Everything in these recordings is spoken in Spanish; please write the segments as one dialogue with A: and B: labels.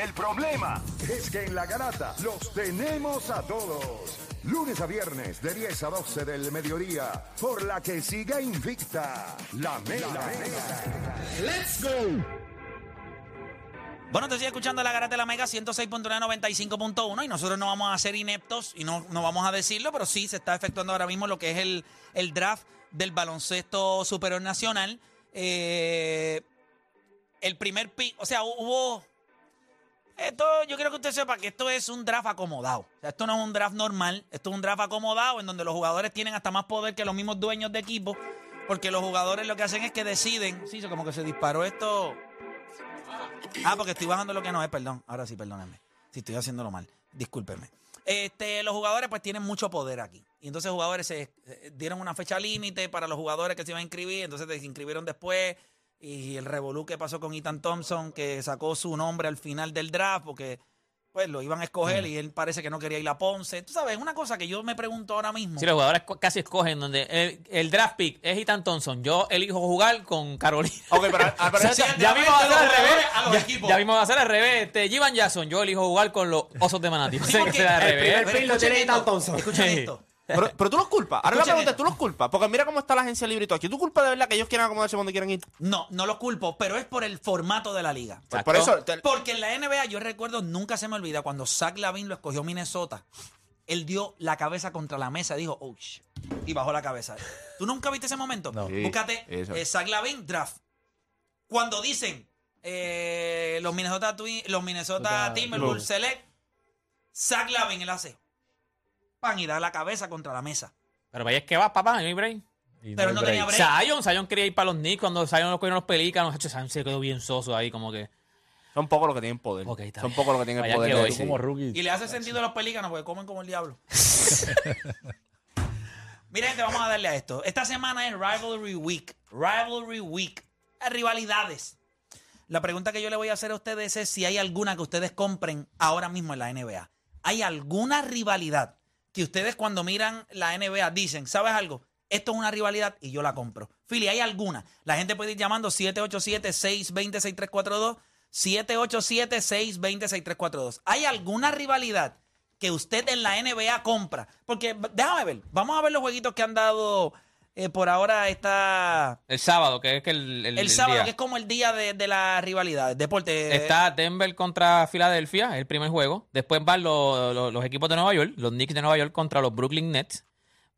A: El problema es que en la garata los tenemos a todos. Lunes a viernes de 10 a 12 del mediodía, por la que siga invicta la mega.
B: ¡Let's go!
C: Bueno, te sigue escuchando la Garata de la Mega 106.995.1 y nosotros no vamos a ser ineptos y no, no vamos a decirlo, pero sí se está efectuando ahora mismo lo que es el, el draft del baloncesto superior nacional. Eh, el primer pick, o sea, hubo... Esto, yo quiero que usted sepa que esto es un draft acomodado. O sea, esto no es un draft normal, esto es un draft acomodado en donde los jugadores tienen hasta más poder que los mismos dueños de equipo, porque los jugadores lo que hacen es que deciden, sí, como que se disparó esto Ah, porque estoy bajando lo que no es, perdón. Ahora sí, perdónenme. Si estoy haciéndolo mal. Discúlpenme. Este, los jugadores pues tienen mucho poder aquí. Y entonces jugadores se eh, dieron una fecha límite para los jugadores que se iban a inscribir, entonces se inscribieron después. Y el revolú que pasó con Ethan Thompson, que sacó su nombre al final del draft, porque pues lo iban a escoger y él parece que no quería ir a Ponce. Tú sabes, una cosa que yo me pregunto ahora mismo.
D: Sí, los jugadores casi escogen donde el, el draft pick es Ethan Thompson. Yo elijo jugar con Carolina.
E: Ok, pero, ah, pero ese-
C: el
D: ya
C: draft
D: mismo va a
C: de
D: ser
C: los
D: al revés.
C: a los
D: Ya,
C: equipos.
D: ya mismo va a ser al revés. Este, Jivan Jackson, yo elijo jugar con los osos de Manatí. O sea, que sea al
B: el
D: revés.
B: primer
C: Pero
B: pick lo tiene Ethan Thompson.
C: Escuchen
D: Sí.
C: esto.
E: Pero, pero tú los culpas. Ahora la
C: Escuchen
E: pregunta es. ¿tú los culpas? Porque mira cómo está la agencia libre y todo aquí. ¿Tú culpas de verdad que ellos quieran acomodarse donde quieran ir?
C: No, no lo culpo, pero es por el formato de la liga.
E: Pues por eso... te-
C: Porque en la NBA, yo recuerdo, nunca se me olvida, cuando Zach Lavin lo escogió Minnesota, él dio la cabeza contra la mesa y dijo, oh, shit", y bajó la cabeza. ¿Tú nunca viste ese momento?
B: No.
E: Sí,
C: Búscate
E: eso.
C: eh, Zach Lavin, draft. Cuando dicen eh, los Minnesota, los Minnesota
B: Minnesota
C: Timberwolves select, Zach Lavin, él hace, pan, y da la cabeza contra la mesa.
D: Pero vaya es que va, papá, no hay break.
B: Y
C: Pero no tenía
B: break.
D: Zion, Zion quería ir para los Knicks cuando Zion lo cogieron los pelícanos. Zion se quedó bien soso ahí, como que.
E: Son pocos los que tienen poder. Son pocos los que tienen el poder.
D: hoy
B: como rookie.
C: Y le hace sentido a los pelícanos porque comen como el diablo. Mira, gente, vamos a darle a esto. Esta semana es Rivalry Week. Rivalry Week. Hay rivalidades. La pregunta que yo le voy a hacer a ustedes es si hay alguna que ustedes compren ahora mismo en la NBA. ¿Hay alguna rivalidad que ustedes cuando miran la NBA dicen, ¿sabes algo? Esto es una rivalidad y yo la compro. Philly, ¿hay alguna? La gente puede ir llamando 787-620-6342. 787-620-6342. ¿Hay alguna rivalidad que usted en la NBA compra? Porque déjame ver, vamos a ver los jueguitos que han dado eh, por ahora esta,
D: El sábado, que es que el, el,
C: el,
D: el
C: sábado,
D: día.
C: que es como el día de, de la rivalidad, deporte.
D: Está Denver contra Filadelfia, el primer juego. Después van los, los- los equipos de Nueva York, los Knicks de Nueva York contra los Brooklyn Nets.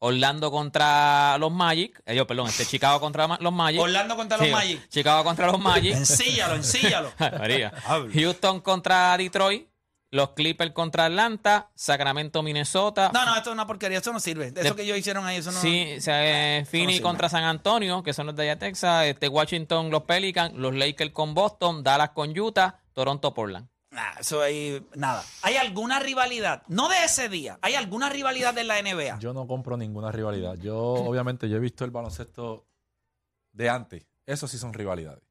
D: Orlando contra los Magic. Eh, yo, perdón, este Chicago contra los Magic.
C: Orlando contra los
D: Sí,
C: Magic.
D: Chicago contra los Magic.
C: Ensíllalo, ensíllalo.
D: Houston contra Detroit. Los Clippers contra Atlanta. Sacramento, Minnesota.
C: No, no, esto es una porquería, eso no sirve. Eso
D: De-
C: que ellos hicieron ahí, eso no.
D: Sí, o sea, eh, Phoenix contra San Antonio, que son los de allá Texas. Este, Washington, los Pelicans. Los Lakers con Boston. Dallas con Utah. Toronto, Portland.
C: Nah, eso ahí, nada. ¿Hay alguna rivalidad? No de ese día. ¿Hay alguna rivalidad de la NBA?
B: Yo no compro ninguna rivalidad. Yo, obviamente, yo he visto el baloncesto de antes. Eso sí son rivalidades.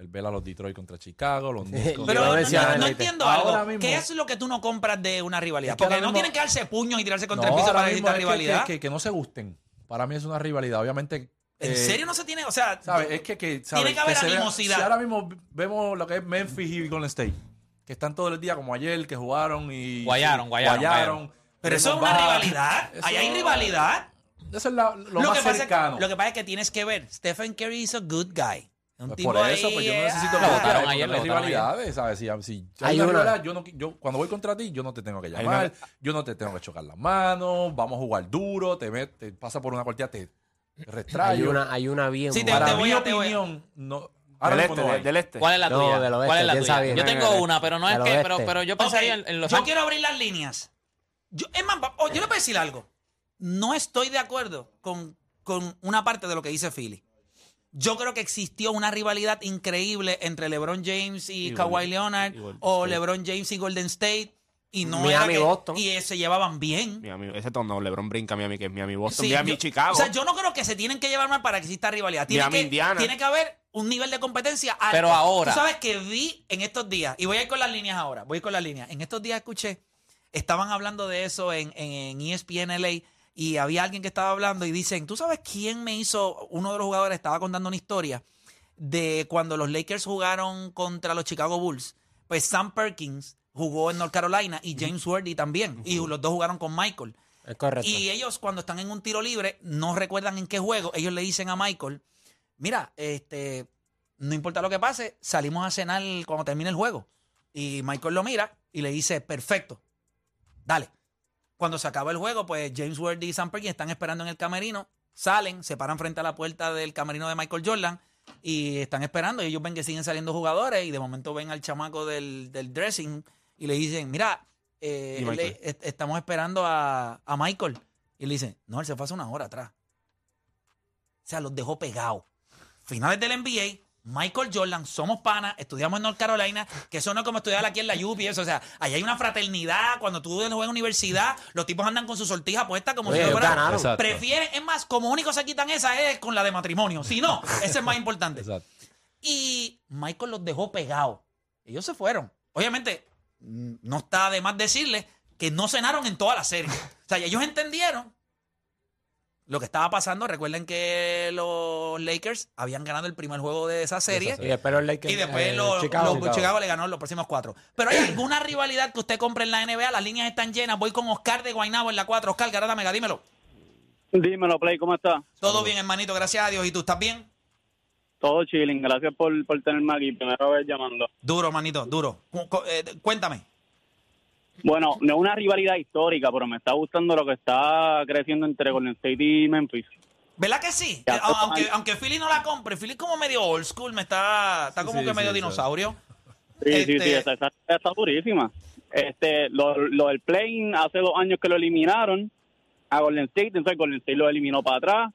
B: El ver a los Detroit contra Chicago, los Knicks contra-
C: Pero
B: Yo
C: no, no- entiendo
B: Ahora
C: algo.
B: mismo-
C: ¿Qué es lo que tú no compras de una rivalidad?
B: Es que
C: Porque no
B: mismo-
C: tienen que darse puños y tirarse contra
B: No,
C: el piso para necesitar rivalidad.
B: Que, que- que no se gusten. Para mí es una rivalidad. Obviamente.
C: ¿En
B: eh,
C: serio no se tiene? O sea,
B: ¿Sabes? Es que, que ¿sabes?
C: Tiene que haber animosidad.
B: Si ahora mismo vemos lo que es Memphis y Golden State, que están todo el día como ayer, que jugaron y.
D: Guayaron, guayaron, guayaron.
C: pero eso es una rivalidad.
B: Eso-
C: Ahí hay rivalidad.
B: Eso es la- lo,
C: que
B: más
C: pasa es que-
B: cercano.
C: lo que pasa es que tienes que ver. Stephen Curry is a good guy. Un
B: Pues
C: tipo
B: por eso,
C: ahí,
B: pues yo no necesito
C: ah,
B: votar,
D: ayer,
B: hay rivalidades, ¿sabes? Si, si hay
F: Hay
B: una
F: una.
B: rivalidad, yo, no, yo cuando voy contra ti, yo no te tengo que llamar,
E: una-
B: yo no te tengo que chocar las manos, vamos a jugar duro, te, met- te pasa por una cortilla, te, te
F: Hay
B: restrayo.
F: una, hay una bien
C: Sí, te-
B: Para
C: te
B: mi
C: voy a-
B: opinión, no, ahora
E: Del este,
B: no
E: del este.
D: ¿Cuál es la
F: No,
D: tuya?
F: del oeste,
D: ¿Cuál es la tuya?
F: bien.
D: Yo tengo una, pero no es que, pero, pero yo pensaría en, en los
C: yo quiero abrir las líneas. Yo, es más, oh, yo le voy a decir algo. No estoy de acuerdo con, con una parte de lo que dice Philly. Yo creo que existió una rivalidad increíble entre LeBron James y
E: Y
C: Kawhi Leonard
E: y
C: o
E: State.
C: LeBron James y Golden State y no
F: Miami,
C: era que-
F: Boston.
C: y eh, se llevaban bien.
E: Miami, ese tono, LeBron brinca Miami, que es Miami Boston,
C: Sí,
E: Miami
C: yo-
E: Chicago.
C: O sea, yo no creo que se tienen que llevar mal para que exista rivalidad. Tiene,
E: Miami,
C: que,
E: Indiana.
C: tiene que haber un nivel de competencia alto.
D: Pero ahora-
C: Tú sabes que vi en estos días, y voy a ir con las líneas ahora, voy a ir con las líneas. En estos días escuché, estaban hablando de eso en, en, en ESPN LA, y había alguien que estaba hablando y dicen, ¿tú sabes quién me hizo? Uno de los jugadores estaba contando una historia de cuando los Lakers jugaron contra los Chicago Bulls. Pues Sam Perkins jugó en North Carolina y James Worthy también. Y los dos jugaron con Michael.
F: Es correcto.
C: Y ellos cuando están en un tiro libre, no recuerdan en qué juego, ellos le dicen a Michael, mira, este, no importa lo que pase, salimos a cenar cuando termine el juego. Y Michael lo mira y le dice, perfecto, dale. Cuando se acaba el juego, pues James Worthy y Sam Perkins están esperando en el camerino, salen, se paran frente a la puerta del camerino de Michael Jordan y están esperando. Y ellos ven que siguen saliendo jugadores y de momento ven al chamaco del, del dressing y le dicen, mira, eh, le- est- estamos esperando a, a Michael. Y le dicen, no, él se fue hace una hora atrás. O sea, los dejó pegados. Finales del NBA, Michael Jordan, somos panas, estudiamos en North Carolina, que eso no es como estudiar aquí en la UPI, eso, o sea, ahí hay una fraternidad, cuando tú juegas en universidad, los tipos andan con su sortija puesta como
F: Oye,
C: si fuera-. Prefieren, es más, como único se quitan esa es con la de matrimonio, si no, ese es más importante.
B: Exacto.
C: Y Michael los dejó pegados. Ellos se fueron. Obviamente, mm, no está de más decirles que no cenaron en toda la serie. O sea, ellos entendieron lo que estaba pasando. Recuerden que los Lakers habían ganado el primer juego de esa serie.
F: Y después los Lakers,
C: Y después
F: eh,
C: los,
F: Chicago.
C: los- Chicago. le ganó los próximos cuatro. Pero hay alguna rivalidad que usted compre en la NBA. Las líneas están llenas. Voy con Oscar de Guaynabo en la 4. Oscar, Garata Mega, dímelo.
G: Dímelo, Play, ¿cómo está?
C: Todo bien, hermanito, gracias a Dios. ¿Y tú estás bien?
G: Todo chilling, gracias por, por tenerme aquí, primera vez llamando.
C: Duro, hermanito, duro. Eh, cuéntame.
G: Bueno, no es una rivalidad histórica, pero me está gustando lo que está creciendo entre Golden State y Memphis.
C: ¿Verdad que sí?
G: Ya,
C: aunque, aunque Philly no la compre, Philly es como medio old school, me está, está como
B: sí,
C: que
B: sí,
C: medio
B: sí.
C: dinosaurio.
G: Sí, sí,
C: Este-
G: sí, esa está durísima. Este, lo, lo del play hace dos años que lo eliminaron a Golden State, entonces Golden State lo eliminó para atrás.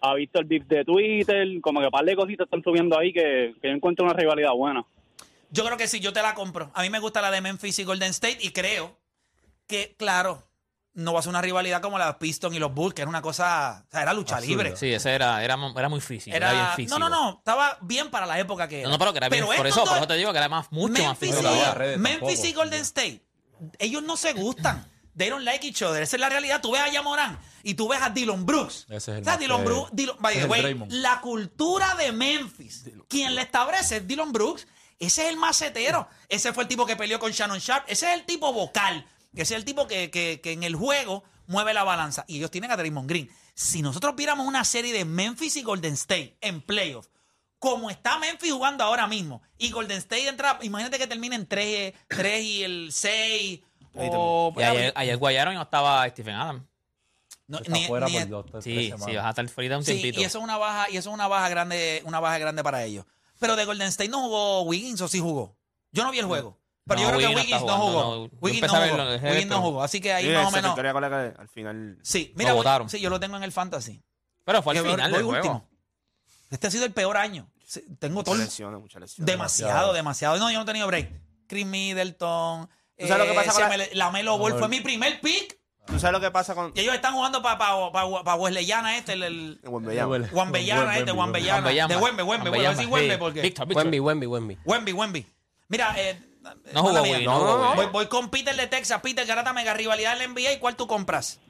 G: Ha visto el beef de Twitter, como que par de cositas están subiendo ahí que, que yo encuentro una rivalidad buena.
C: Yo creo que sí, yo te la compro. A mí me gusta la de Memphis y Golden State y creo que, claro, no va a ser una rivalidad como la de Pistons y los Bulls, que era una cosa, o sea, era lucha
B: Absurdo.
C: libre.
D: Sí, ese era, era, era muy físico. Era, bien físico.
C: no, no, no, estaba bien para la época que era.
D: No, no, pero que era bien. Por eso, por eso te digo que era más, mucho más
C: Memphis,
D: físico.
B: Pero
C: y,
B: las redes
C: Memphis
B: tampoco.
C: y Golden State, ellos no se gustan. They don't like each other. Esa es la realidad. Tú ves a Yamorán y tú ves a Dylan Brooks.
B: Ese es el
C: o sea, Dylan Brooks, Dylan- by the way, la cultura de Memphis, quien la establece es Dylan Brooks. Ese es el macetero. Ese fue el tipo que peleó con Shannon Sharp. Ese es el tipo vocal. Ese es el tipo que, que- que en el juego mueve la balanza. Y ellos tienen a Draymond Green. Si nosotros viéramos una serie de Memphis y Golden State en playoffs, como está Memphis jugando ahora mismo, y Golden State entra, imagínate que terminen 3, y el 6. O,
D: Y ayer, ayer guayaron y no estaba Stephen Adams.
C: no,
B: Está
C: ni-
B: fuera
C: ni-
B: por dos, tres
D: Sí, sí, vas a estar un
C: sí,
D: tiempito.
C: y eso es una baja, y eso es una baja grande, una baja grande para ellos. Pero de Golden State no jugó Wiggins o sí jugó. Yo no vi el juego. Pero
D: No,
C: yo creo que
D: Wiggins no
C: jugó. Wiggins no jugó. Wiggins no jugó. Así que ahí
E: Sí,
C: más o menos.
E: victoria con la que al final...
C: Sí, mira, sí, yo lo tengo en el fantasy.
D: Pero fue al final
C: voy
D: del juego.
C: último. Este ha sido el peor año. Sí, Tengo todo
E: Muchas
C: el-
E: lesiones, muchas lesiones.
C: demasiado, demasiado. No, yo no he tenido break. Chris Middleton.
E: ¿Tú sabes lo que pasa con la-
C: la... Melo Ball fue mi primer pick.
E: ¿Tú sabes lo que pasa con...
C: Y ellos están jugando para pa, pa, pa Wesleyana este, el, el. Wembeyana este, Wembeyana.
D: Wembanyama.
C: De Wembe, Wembe. Voy a decir Wembe porque...
D: Víctor, Víctor.
F: Wemby, Wemby, Wemby.
C: Wemby, Wemby. Mira, eh,
D: No jugó. Wiggins, no jugó
E: no,
C: Voy, voy con Peter de Texas. Peter Garata Mega Rivalidad en la NBA. ¿Y cuál tú compras?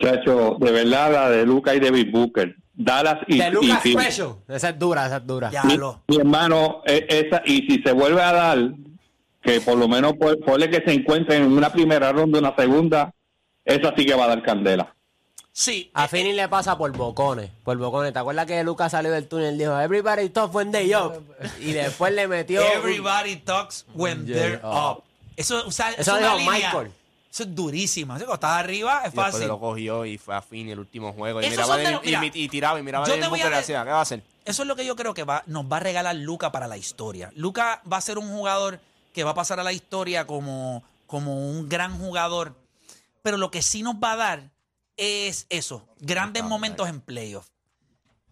H: Chacho, de verdad, la de Luca y David Booker. Dallas y,
F: De Lucas
H: y-
F: Special. Esa es dura, esa es dura.
C: Ya
H: mi,
C: lo.
H: mi hermano, eh, esa, y si se vuelve a dar, que por lo menos por, ponle que se encuentren en una primera ronda, una segunda, esa sí que va a dar candela.
C: Sí.
F: A
C: eh,
F: Fini le pasa por bocones, por bocones. ¿Te acuerdas que Lucas salió del túnel y dijo, everybody talk when they up? Y después le metió...
C: Everybody talks when
B: Yeah,
C: they're up. Eso, o sea,
F: Eso
C: es una
F: dijo
C: línea-
F: Michael.
C: Eso es durísimo. Eso, cuando estás arriba es
E: Y después
C: fácil.
E: lo cogió y fue a fin el último juego. Y miraba
C: de
E: y,
C: mira,
E: y tiraba y miraba
C: yo
E: de
C: te voy a
E: ¿qué va a hacer?
C: Eso es lo que yo creo que va, nos va a regalar Luca para la historia. Luca va a ser un jugador que va a pasar a la historia como, como un gran jugador. Pero lo que sí nos va a dar es eso, grandes momentos en playoff.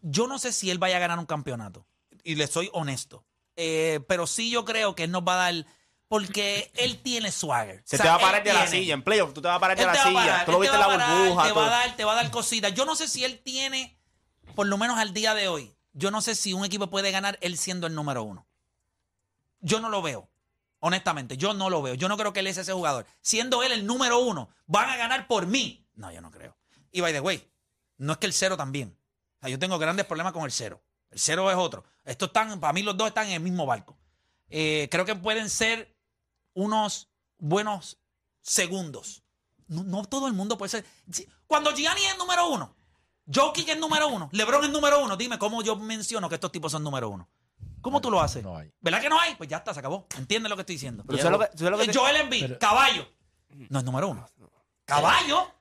C: Yo no sé si él vaya a ganar un campeonato. Y le soy honesto. Eh, pero sí yo creo que él nos va a dar. Porque él tiene swagger.
E: Se
C: O sea,
E: te va a parar de la silla. En playoff, tú te vas a parar de
C: él
E: la silla.
C: parar,
E: tú lo viste en la
C: parar,
E: burbuja.
C: Te va, a dar, te va a dar cositas. Yo no sé si él tiene, por lo menos al día de hoy, yo no sé si un equipo puede ganar él siendo el número uno. Yo no lo veo. Honestamente, yo no lo veo. Yo no creo que él es ese jugador. Siendo él el número uno, van a ganar por mí. No, yo no creo. Y by the way, no es que el cero también. Yo tengo grandes problemas con el cero. El cero es otro. Estos están, para mí los dos están en el mismo barco. Eh, creo que pueden ser unos buenos segundos. No, no todo el mundo puede ser. Cuando Gianni es número uno, Jokic es número uno, LeBron es número uno, dime cómo yo menciono que estos tipos son número uno. ¿Cómo tú lo haces?
B: No hay.
C: ¿Verdad que no hay? Pues ya está, se acabó. ¿Entiendes lo que estoy diciendo?
E: Pero ¿sabes lo que- sabes lo que te-
C: Joel Embiid,
B: Pero-
C: caballo. No es número uno. Caballo.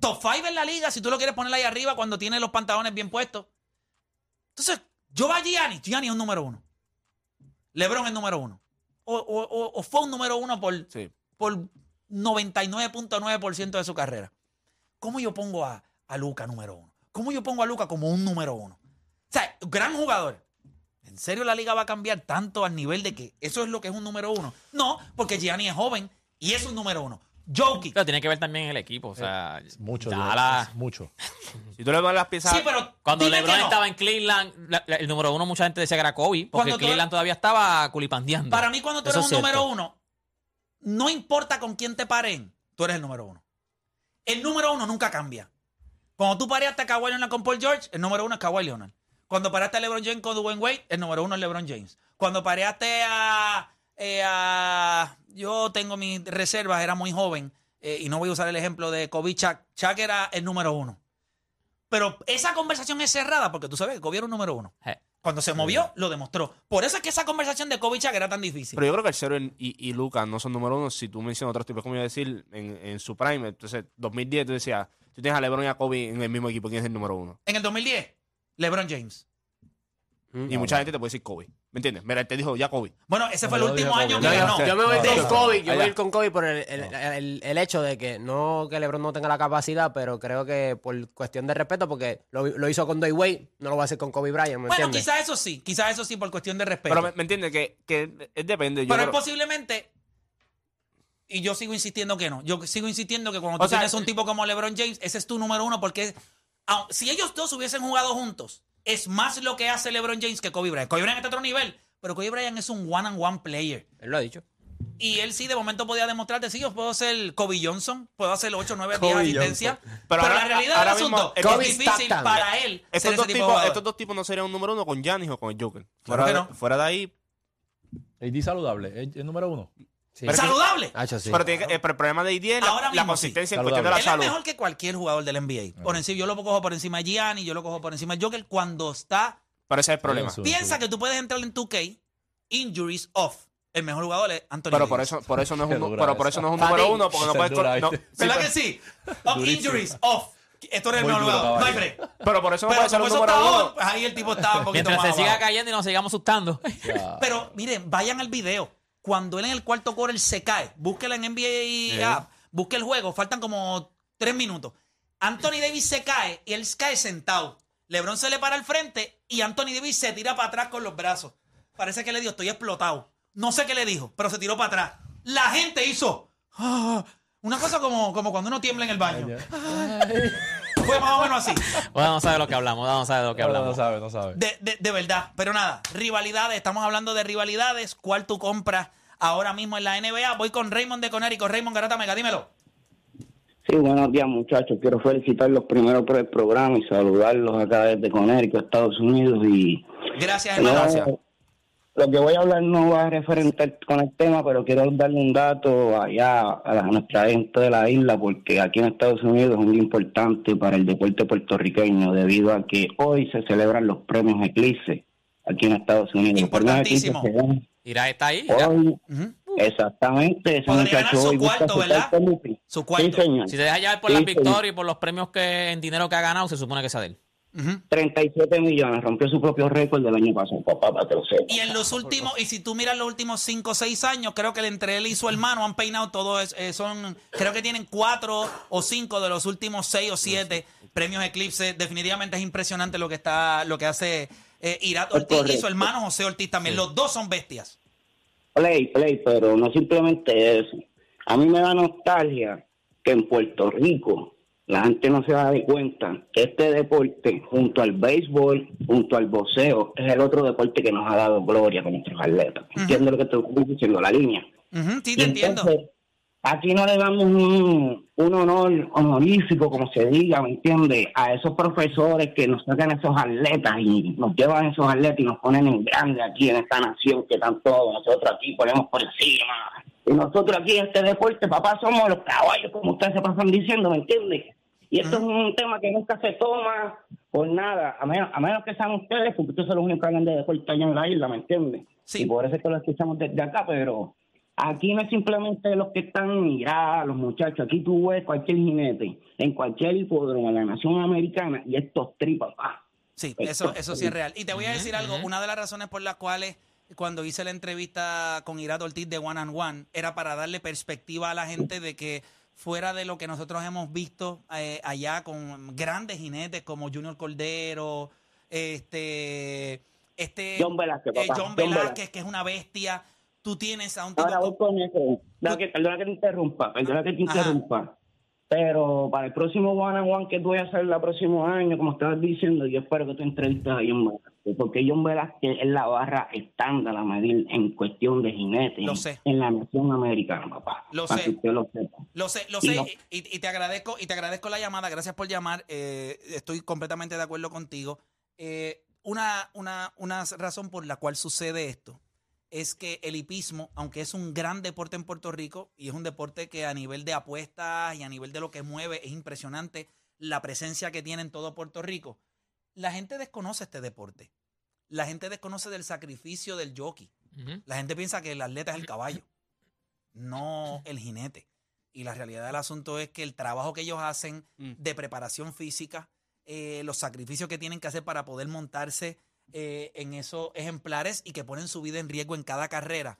C: Top 5 en la liga, si tú lo quieres poner ahí arriba cuando tiene los pantalones bien puestos. Entonces, yo va a Gianni. Gianni es un número uno. LeBron es número uno. O, o- o- o fue un número uno por,
E: Sí.
C: por 99.9% de su carrera. ¿Cómo yo pongo a, a Luca número uno? ¿Cómo yo pongo a Luca como un número uno? O sea, gran jugador. ¿En serio la liga va a cambiar tanto al nivel de que eso es lo que es un número uno? No, porque Gianni es joven y es un número uno. Jokic.
D: Pero tiene que ver también el equipo. O sea,
B: Mucho,
D: ya
B: Dios,
D: la-
B: es mucho.
E: Si tú le pones las piezas.
C: Sí, pero
D: Cuando LeBron
C: no.
D: estaba en Cleveland, la- la- el número uno mucha gente decía que era Kobe, porque
C: Cuando tú-
D: Cleveland todavía estaba culipandeando.
C: Para mí, cuando tú
D: Eso
C: eres
D: es
C: un número uno, no importa con quién te paren, tú eres el número uno. El número uno nunca cambia. Cuando tú pareaste a Kawhi Leonard con Paul George, el número uno es Kawhi Leonard. Cuando paraste a LeBron James con Dwayne Wade, el número uno es LeBron James. Cuando pareaste a, eh, a- Yo tengo mis reservas, era muy joven, eh, y no voy a usar el ejemplo de Kobe Chuck. Chuck era el número uno. Pero esa conversación es cerrada porque tú sabes que Kobe era un número uno.
D: Je.
C: Cuando se movió, lo demostró. Por eso es que esa conversación de Kobe Chuck era tan difícil.
E: Pero yo creo que el Cero y, y Lucas no son número uno. Si tú mencionas otros tipos, como iba a decir, en, en su prime, entonces 2010, tú decías, tú tienes a LeBron y a Kobe en el mismo equipo, ¿quién es el número uno?
C: En el 2010, LeBron James.
E: Y mucha gente te puede decir Kobe. ¿Me entiendes? Mira, él te dijo ya Kobe.
C: Bueno, ese
B: No,
C: fue el último año que
B: No,
C: ganó.
F: Yo me voy
B: No,
F: con
B: no,
F: Kobe, yo voy a ir con Kobe por el, el- el- el hecho de que no que LeBron no tenga la capacidad, pero creo que por cuestión de respeto, porque lo, lo hizo con Dwayne Wade, no lo va a hacer con Kobe Bryant, ¿me
C: Bueno,
F: entiendes?
C: quizás eso sí, quizás eso sí por cuestión de respeto.
E: Pero
C: Pero,
E: me, me entiendes que, que es depende. Yo creo-
C: posiblemente, y yo sigo insistiendo que no, yo sigo insistiendo que cuando tú
E: sea,
C: tienes un tipo como LeBron James, ese es tu número uno, porque si ellos dos hubiesen jugado juntos, es más lo que hace LeBron James que Kobe Bryant. Kobe Bryant está a otro nivel, pero Kobe Bryant es un one-on-one player.
F: Él lo ha dicho.
C: Y él sí de momento podía demostrarte, sí, yo puedo ser Kobe Johnson, puedo hacer 8, 9, 10
F: Kobe
C: asistencias. Pero,
E: Pero ahora-
C: la realidad
E: ahora
C: del
E: mismo,
C: asunto es
F: Kobe
C: difícil
F: Stockton.
C: para él ser
E: estos,
C: ese
E: dos
C: tipo de
E: tipos,
C: jugador.
E: estos dos tipos no serían un número uno con Giannis o con el Joker.
C: Claro
E: Fuera,
C: que
E: de,
C: no.
E: fuera de ahí.
B: AD saludable, es el número uno.
F: Sí.
E: Pero-
C: ¡Saludable!
F: Hacho, sí.
E: Pero, tiene que- eh, pero el problema de es la,
C: Ahora
E: la
C: mismo
E: consistencia
B: sí.
E: en cuestión de la
C: Él es
E: salud.
C: mejor que cualquier jugador del NBA. Por encima, yo lo cojo por encima de Gianni, yo lo cojo por encima de Joker. Cuando está,
E: Pero ese es el problema.
B: Sí,
C: piensa que tú puedes entrar en 2K, injuries off. El mejor jugador es Anthony
E: Pero por
C: Davis.
E: eso, por eso no es
B: Qué
E: un,
B: dura
E: pero por eso no es un número uno, porque no
B: Esa
E: puedes.
B: es dura,
E: no-
C: ¿Verdad
E: pero-
C: que sí?
B: Durísimo.
C: injuries off. Esto era el
B: Muy
C: mejor
B: duro,
C: jugador. No hay break.
E: Pero por eso no
C: Pero
E: puede ser
C: como
E: un
C: eso
E: número
C: está
E: uno.
C: on, pues ahí el tipo estaba un poquito
D: Mientras
C: más
D: se siga
C: abajo.
D: cayendo y nos sigamos asustando.
C: Pero miren, vayan al video. Cuando él en el cuarto quarter se cae, búsquela en NBA app, busque el juego, faltan como tres minutos. Anthony Davis se cae y él cae sentado. LeBron se le para al frente y Anthony Davis se tira para atrás con los brazos. Parece que le dijo, estoy explotado. No sé qué le dijo, pero se tiró para atrás. La gente hizo ah, una cosa como, como cuando uno tiembla en el baño. Fue más o menos así.
D: Bueno, no sabe de lo que hablamos, no sabe de lo que
B: No, no
D: hablamos.
B: sabe, no sabe.
C: De, de- de verdad. Pero nada, rivalidades. Estamos hablando de rivalidades. ¿Cuál tú compras ahora mismo en la NBA? Voy con Raymond de Conérico. Raymond Garata Mega, dímelo.
I: Sí, buenos días muchachos. Quiero felicitarlos primero por el programa y saludarlos acá desde Conérico, Estados Unidos. Y
C: Gracias,
I: No,
C: hermano.
I: Lo que voy a hablar no va a referente con el tema, pero quiero darle un dato allá a, la- a nuestra gente de la isla, porque aquí en Estados Unidos es muy importante para el deporte puertorriqueño, debido a que hoy se celebran los premios Eclipse aquí en Estados Unidos.
C: Importantísimo.
I: se
D: Irá está ahí. Irá.
I: Hoy,
C: Ujú.
I: exactamente, ese
C: Podría
I: muchacho
C: ganar su cuarto, ¿verdad? Su cuarto.
I: Sí, señor.
D: Si te deja llevar por
I: Sí,
D: las victorias y por los premios que en dinero que ha ganado, se supone que sea de él.
C: Ujú.
I: 37 millones, rompió su propio récord del año pasado, papá, para que lo sepa.
C: Y en los últimos, y si tú miras los últimos 5 o 6 años, creo que entre él y su hermano han peinado todo eso. eh, son, creo que tienen 4 o 5 de los últimos 6 o 7 premios Eclipse. Definitivamente es impresionante lo que está, lo que hace eh, Irat Ortiz y su hermano José Ortiz también. Los dos son bestias.
I: Play, play, pero no simplemente eso. A mí me da nostalgia que en Puerto Rico la gente no se da de cuenta que este deporte, junto al béisbol, junto al boxeo, es el otro deporte que nos ha dado gloria con nuestros atletas. ¿Entiendes lo que te estoy diciendo? La línea.
C: Sí, te entiendo.
I: entonces, Aquí no le damos un, un honor honorífico, como se diga, ¿me entiendes? A esos profesores que nos sacan esos atletas y nos llevan esos atletas y nos ponen en grande aquí en esta nación que tanto nosotros aquí ponemos por encima. Y nosotros aquí en este deporte, papá, somos los caballos, como ustedes se pasan diciendo, ¿me entiendes? Y esto es un tema que nunca se toma por nada, a menos, a menos que sean ustedes, porque ustedes son los únicos que hablan de deporte allá en la isla, ¿me entiendes?
C: Sí.
I: Y por eso es que lo escuchamos desde acá, pero aquí no es simplemente los que están mirados, los muchachos. Aquí tú ves cualquier jinete en cualquier hipódromo de la nación americana y estos tri, papá.
C: Sí, eso, eso sí es real. Y te voy a decir algo, una de las razones por las cuales cuando hice la entrevista con Irato Ortiz de One and One era para darle perspectiva a la gente de que fuera de lo que nosotros hemos visto eh, allá con grandes jinetes como Junior Cordero, este, este
I: John Velázquez,
C: eh, John
I: John
C: Velázquez,
I: Velázquez.
C: que es una bestia. Tú tienes a un tipo
I: Ahora voy con eso. Perdona que, perdona que te interrumpa, perdona que te
C: Ajá.
I: Pero para el próximo One on One que tú voy a hacer el próximo año, como estabas diciendo, yo espero que tú entrevistes a John Velázquez, porque John Velázquez es la barra estándar a medir en cuestión de jinetes
C: Lo sé.
I: en la nación americana, papá.
C: Lo
I: para
C: sé.
I: que usted lo sepa.
C: Lo sé, lo
I: Y
C: sé,
I: no-
C: y, y te agradezco, y te agradezco la llamada, gracias por llamar, eh, estoy completamente de acuerdo contigo. Eh, una, una, una razón por la cual sucede esto es que el hipismo, aunque es un gran deporte en Puerto Rico, y es un deporte que a nivel de apuestas y a nivel de lo que mueve es impresionante la presencia que tiene en todo Puerto Rico, la gente desconoce este deporte. La gente desconoce del sacrificio del jockey. La gente piensa que el atleta es el caballo, no el jinete. Y la realidad del asunto es que el trabajo que ellos hacen
E: Mm.
C: de preparación física, eh, los sacrificios que tienen que hacer para poder montarse eh, en esos ejemplares y que ponen su vida en riesgo en cada carrera.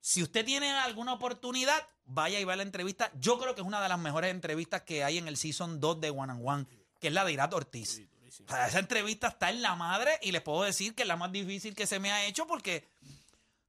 C: Si usted tiene alguna oportunidad, vaya y vea la entrevista. Yo creo que es una de las mejores entrevistas que hay en el Season 2 de One and One, que es la de Irat Ortiz. O sea, esa entrevista está en la madre y les puedo decir que es la más difícil que se me ha hecho porque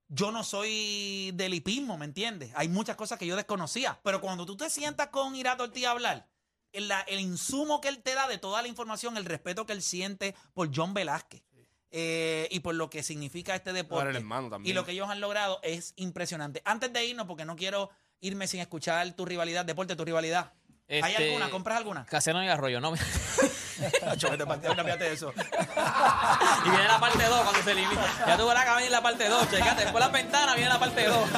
C: yo no soy del hipismo, ¿me entiendes? Hay muchas cosas que yo desconocía. Pero cuando tú te sientas con Irato Ortiz a hablar, el, el insumo que él te da de toda la información, el respeto que él siente por John Velázquez eh, y por lo que significa este deporte
E: el hermano
C: y lo que ellos han logrado es impresionante. Antes de irnos, porque no quiero irme sin escuchar tu rivalidad, deporte, tu rivalidad. ¿Hay
D: Este,
C: alguna? ¿Compras alguna?
D: Casiano y Arroyo, no.
C: Cámbiate de eso.
D: y viene la parte 2 cuando se limita. Ya tuvo la cabina en la parte 2. Checate, después la ventana viene la parte 2.